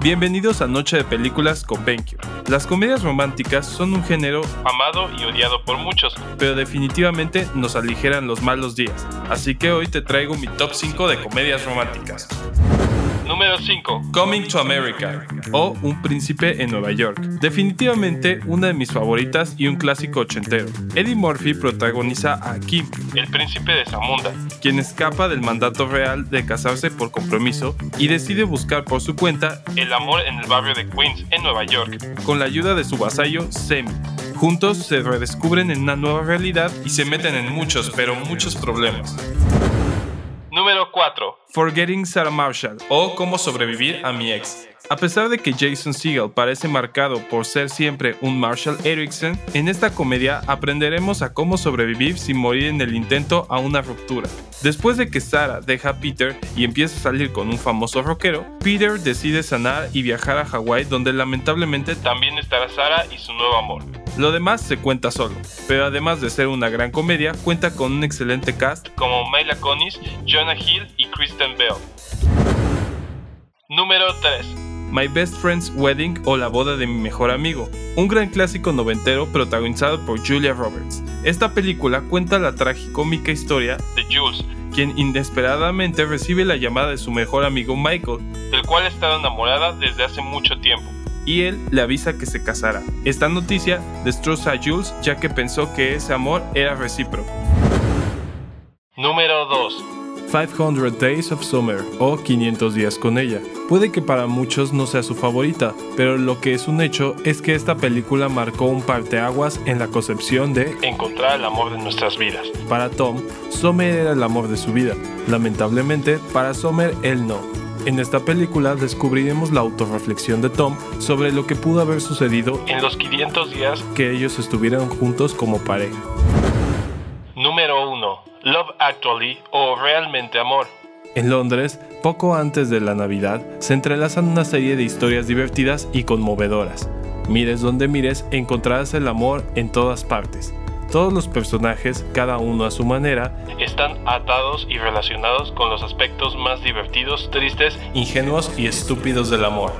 Bienvenidos a Noche de Películas con BenQ. Las comedias románticas son un género amado y odiado por muchos, pero definitivamente nos aligeran los malos días. Así que hoy te traigo mi top 5 de comedias románticas. Número 5. Coming to America o Un príncipe en Nueva York. Definitivamente una de mis favoritas y un clásico ochentero. Eddie Murphy protagoniza a Kim, el príncipe de Zamunda, quien escapa del mandato real de casarse por compromiso y decide buscar por su cuenta el amor en el barrio de Queens, en Nueva York, con la ayuda de su vasallo Semi. Juntos se redescubren en una nueva realidad y se meten en muchos, pero muchos problemas. Número 4. Forgetting Sarah Marshall o Cómo sobrevivir a mi ex. A pesar de que Jason Segel parece marcado por ser siempre un Marshall Erickson, en esta comedia aprenderemos a cómo sobrevivir sin morir en el intento a una ruptura. Después de que Sarah deja a Peter y empieza a salir con un famoso rockero, Peter decide sanar y viajar a Hawái donde lamentablemente también estará Sarah y su nuevo amor. Lo demás se cuenta solo, pero además de ser una gran comedia, cuenta con un excelente cast como Mila Kunis, Jonah Hill y Kristen Bell. Número 3. My Best Friend's Wedding o La boda de mi mejor amigo, un gran clásico noventero protagonizado por Julia Roberts. Esta película cuenta la tragicómica historia de Jules, quien inesperadamente recibe la llamada de su mejor amigo Michael, del cual ha estado enamorada desde hace mucho tiempo y él le avisa que se casará. Esta noticia destroza a Jules ya que pensó que ese amor era recíproco. Número 2. 500 Days of Summer o 500 días con ella. Puede que para muchos no sea su favorita, pero lo que es un hecho es que esta película marcó un parteaguas en la concepción de encontrar el amor de nuestras vidas. Para Tom, Summer era el amor de su vida. Lamentablemente, para Summer él no. En esta película descubriremos la autorreflexión de Tom sobre lo que pudo haber sucedido en los 500 días que ellos estuvieron juntos como pareja. Número 1. Love Actually o Realmente Amor. En Londres, poco antes de la Navidad, se entrelazan una serie de historias divertidas y conmovedoras. Mires donde mires, encontrarás el amor en todas partes. Todos los personajes, cada uno a su manera, están atados y relacionados con los aspectos más divertidos, tristes, ingenuos y estúpidos del amor.